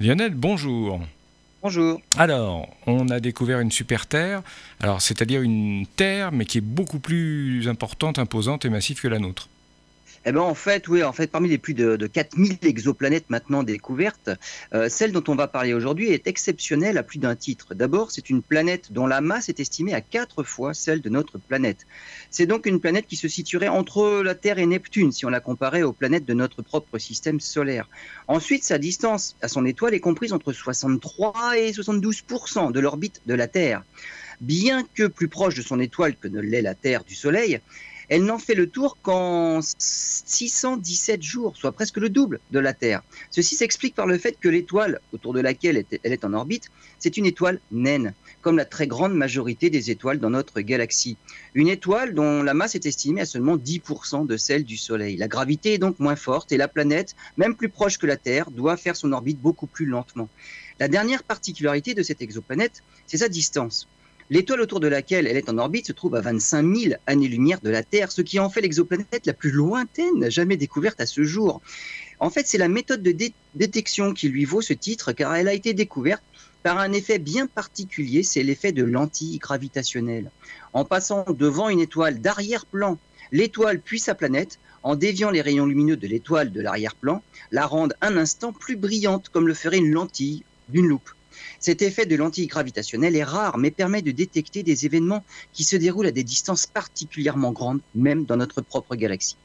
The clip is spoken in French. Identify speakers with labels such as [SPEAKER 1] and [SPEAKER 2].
[SPEAKER 1] Lionel, bonjour.
[SPEAKER 2] Bonjour.
[SPEAKER 1] Alors, on a découvert une super Terre, alors c'est-à-dire une Terre, mais qui est beaucoup plus importante, imposante et massive que la nôtre.
[SPEAKER 2] Eh ben en fait, oui, en fait, parmi les plus de, de 4000 exoplanètes maintenant découvertes, euh, celle dont on va parler aujourd'hui est exceptionnelle à plus d'un titre. D'abord, c'est une planète dont la masse est estimée à quatre fois celle de notre planète. C'est donc une planète qui se situerait entre la Terre et Neptune, si on la comparait aux planètes de notre propre système solaire. Ensuite, sa distance à son étoile est comprise entre 63 et 72% de l'orbite de la Terre. Bien que plus proche de son étoile que ne l'est la Terre du Soleil, elle n'en fait le tour qu'en 617 jours, soit presque le double de la Terre. Ceci s'explique par le fait que l'étoile autour de laquelle elle est en orbite, c'est une étoile naine, comme la très grande majorité des étoiles dans notre galaxie. Une étoile dont la masse est estimée à seulement 10% de celle du Soleil. La gravité est donc moins forte et la planète, même plus proche que la Terre, doit faire son orbite beaucoup plus lentement. La dernière particularité de cette exoplanète, c'est sa distance. L'étoile autour de laquelle elle est en orbite se trouve à 25 000 années-lumière de la Terre, ce qui en fait l'exoplanète la plus lointaine jamais découverte à ce jour. En fait, c'est la méthode de détection qui lui vaut ce titre, car elle a été découverte par un effet bien particulier, c'est l'effet de lentille gravitationnelle. En passant devant une étoile d'arrière-plan, l'étoile puis sa planète, en déviant les rayons lumineux de l'étoile de l'arrière-plan, la rendent un instant plus brillante, comme le ferait une lentille d'une loupe. Cet effet de lentille gravitationnelle est rare, mais permet de détecter des événements qui se déroulent à des distances particulièrement grandes, même dans notre propre galaxie.